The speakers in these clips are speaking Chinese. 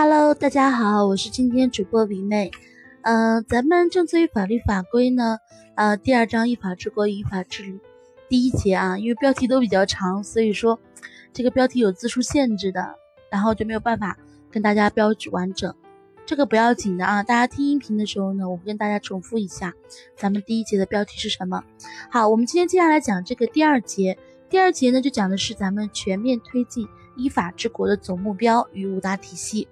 Hello，大家好，我是今天主播李妹。嗯，咱们政策与法律法规呢，呃，第二章依法治国依法治理第一节啊，因为标题都比较长，所以说这个标题有字数限制的，然后就没有办法跟大家标注完整。这个不要紧的啊，大家听音频的时候呢，我会跟大家重复一下咱们第一节的标题是什么。好，我们今天接下来讲这个第二节，第二节呢就讲的是咱们全面推进依法治国的总目标与五大体系。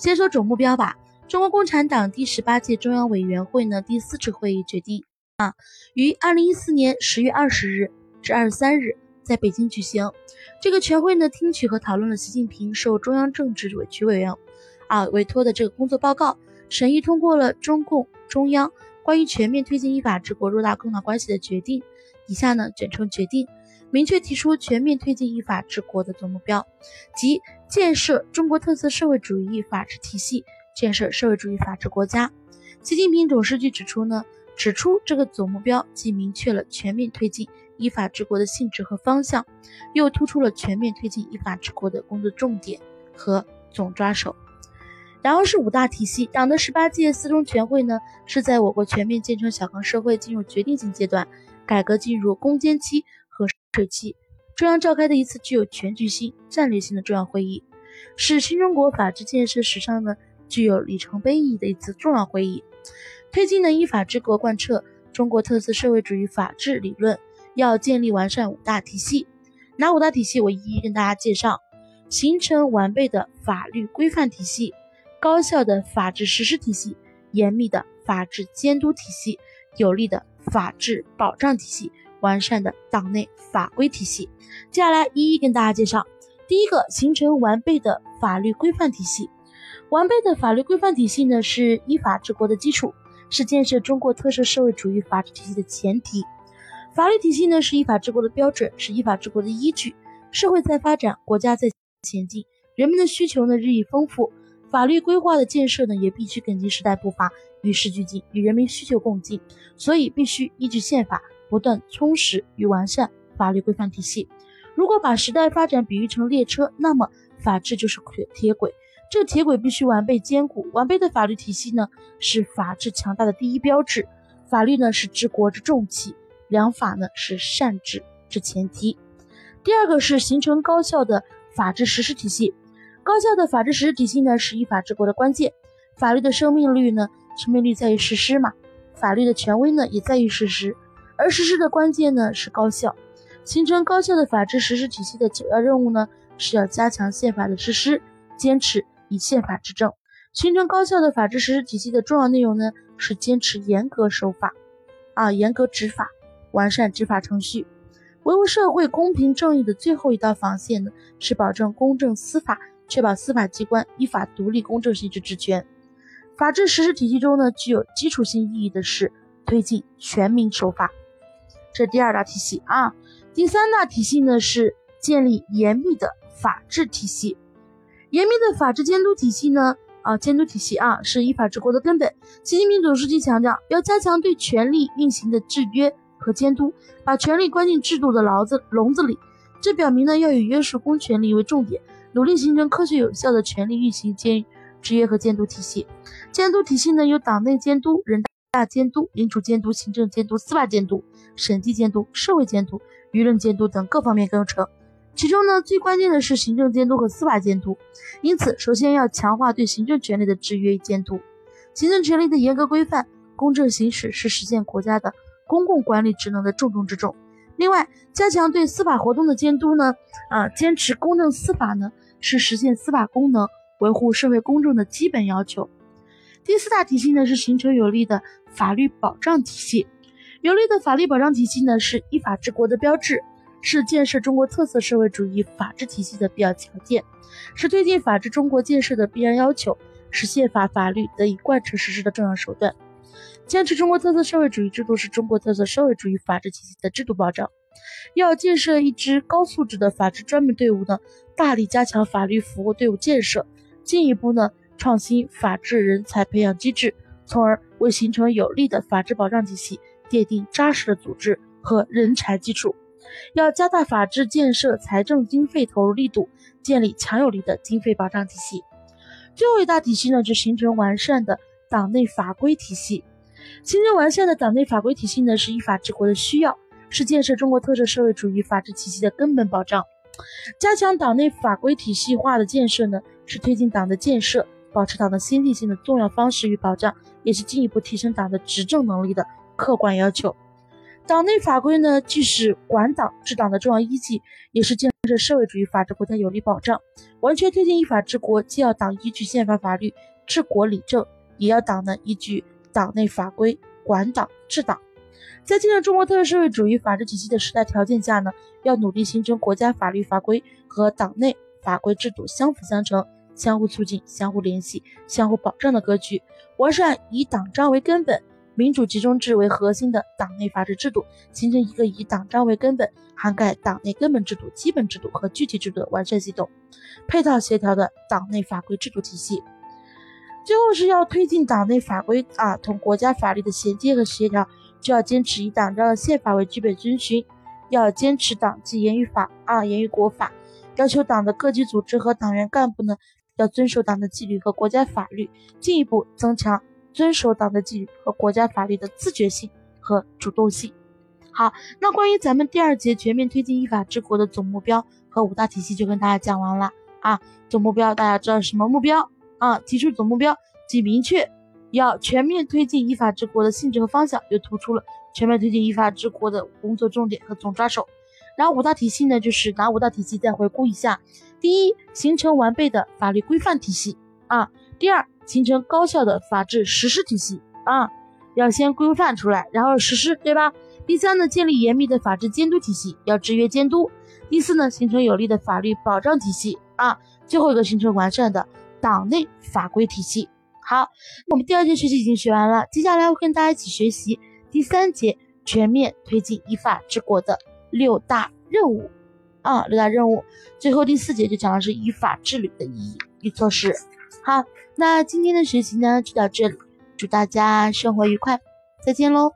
先说总目标吧，中国共产党第十八届中央委员会呢第四次会议决定啊，于二零一四年十月二十日至二十三日在北京举行。这个全会呢听取和讨论了习近平受中央政治委局委员。啊，委托的这个工作报告审议通过了中共中央关于全面推进依法治国、偌大共大关系的决定。以下呢简称决定，明确提出全面推进依法治国的总目标，即建设中国特色社会主义法治体系，建设社会主义法治国家。习近平总书记指出呢，指出这个总目标既明确了全面推进依法治国的性质和方向，又突出了全面推进依法治国的工作重点和总抓手。然后是五大体系。党的十八届四中全会呢，是在我国全面建成小康社会进入决定性阶段，改革进入攻坚期和水期，中央召开的一次具有全局性、战略性的重要会议，是新中国法治建设史上呢具有里程碑意义的一次重要会议。推进呢依法治国，贯彻中国特色社会主义法治理论，要建立完善五大体系。哪五大体系？我一一跟大家介绍，形成完备的法律规范体系。高效的法治实施体系，严密的法治监督体系，有力的法治保障体系，完善的党内法规体系。接下来一一跟大家介绍。第一个，形成完备的法律规范体系。完备的法律规范体系呢，是依法治国的基础，是建设中国特色社会主义法治体系的前提。法律体系呢，是依法治国的标准，是依法治国的依据。社会在发展，国家在前进，人们的需求呢日益丰富。法律规划的建设呢，也必须跟进时代步伐，与时俱进，与人民需求共进。所以，必须依据宪法，不断充实与完善法律规范体系。如果把时代发展比喻成列车，那么法治就是铁铁轨，这铁轨必须完备坚固。完备的法律体系呢，是法治强大的第一标志。法律呢，是治国之重器；良法呢，是善治之前提。第二个是形成高效的法治实施体系。高效的法治实施体系呢，是依法治国的关键。法律的生命力呢，生命力在于实施嘛；法律的权威呢，也在于实施。而实施的关键呢，是高效。形成高效的法治实施体系的首要任务呢，是要加强宪法的实施，坚持以宪法治政。形成高效的法治实施体系的重要内容呢，是坚持严格守法，啊，严格执法，完善执法程序。维护社会公平正义的最后一道防线呢，是保证公正司法。确保司法机关依法独立公正行使职权。法治实施体系中呢，具有基础性意义的是推进全民守法，这第二大体系啊。第三大体系呢是建立严密的法治体系。严密的法治监督体系呢，啊，监督体系啊是依法治国的根本。习近平总书记强调，要加强对权力运行的制约和监督，把权力关进制度的牢子笼子里。这表明呢，要以约束公权力为重点。努力形成科学有效的权力运行监制约和监督体系。监督体系呢，有党内监督、人大监督、民主监督、行政监督、司法监督、审计监督、社会监督、舆论监督等各方面构成。其中呢，最关键的是行政监督和司法监督。因此，首先要强化对行政权力的制约与监督。行政权力的严格规范、公正行使是实现国家的公共管理职能的重中之重。另外，加强对司法活动的监督呢，啊，坚持公正司法呢，是实现司法功能、维护社会公正的基本要求。第四大体系呢，是形成有力的法律保障体系。有力的法律保障体系呢，是依法治国的标志，是建设中国特色社会主义法治体系的必要条件，是推进法治中国建设的必然要求，是宪法法律得以贯彻实施的重要手段。坚持中国特色社会主义制度是中国特色社会主义法治体系的制度保障。要建设一支高素质的法治专门队伍呢，大力加强法律服务队伍建设，进一步呢创新法治人才培养机制，从而为形成有力的法治保障体系奠定扎实的组织和人才基础。要加大法治建设财政经费投入力度，建立强有力的经费保障体系。最后一大体系呢，就形成完善的党内法规体系。形成完善的党内法规体系呢，是依法治国的需要，是建设中国特色社会主义法治体系的根本保障。加强党内法规体系化的建设呢，是推进党的建设、保持党的先进性的重要方式与保障，也是进一步提升党的执政能力的客观要求。党内法规呢，既是管党治党的重要依据，也是建设社会主义法治国家有力保障。完全推进依法治国，既要党依据宪法法律治国理政，也要党呢依据党内法规管党治党。在建设中国特色社会主义法治体系的时代条件下呢，要努力形成国家法律法规和党内法规制度相辅相成、相互促进、相互联系、相互保障的格局，完善以党章为根本。民主集中制为核心的党内法治制度，形成一个以党章为根本、涵盖党内根本制度、基本制度和具体制度的完善系统，配套协调的党内法规制度体系。最后是要推进党内法规啊同国家法律的衔接和协调，就要坚持以党章的宪法为基本遵循，要坚持党纪严于法啊严于国法，要求党的各级组织和党员干部呢要遵守党的纪律和国家法律，进一步增强。遵守党的纪律和国家法律的自觉性和主动性。好，那关于咱们第二节全面推进依法治国的总目标和五大体系就跟大家讲完了啊。总目标大家知道什么目标啊？提出总目标既明确要全面推进依法治国的性质和方向，又突出了全面推进依法治国的工作重点和总抓手。然后五大体系呢，就是哪五大体系？再回顾一下：第一，形成完备的法律规范体系啊；第二，形成高效的法治实施体系啊，要先规范出来，然后实施，对吧？第三呢，建立严密的法治监督体系，要制约监督。第四呢，形成有力的法律保障体系啊。最后一个，形成完善的党内法规体系。好，我们第二节学习已经学完了，接下来会跟大家一起学习第三节全面推进依法治国的六大任务啊，六大任务。最后第四节就讲的是依法治理的意义与措施。好。那今天的学习呢就到这里，祝大家生活愉快，再见喽。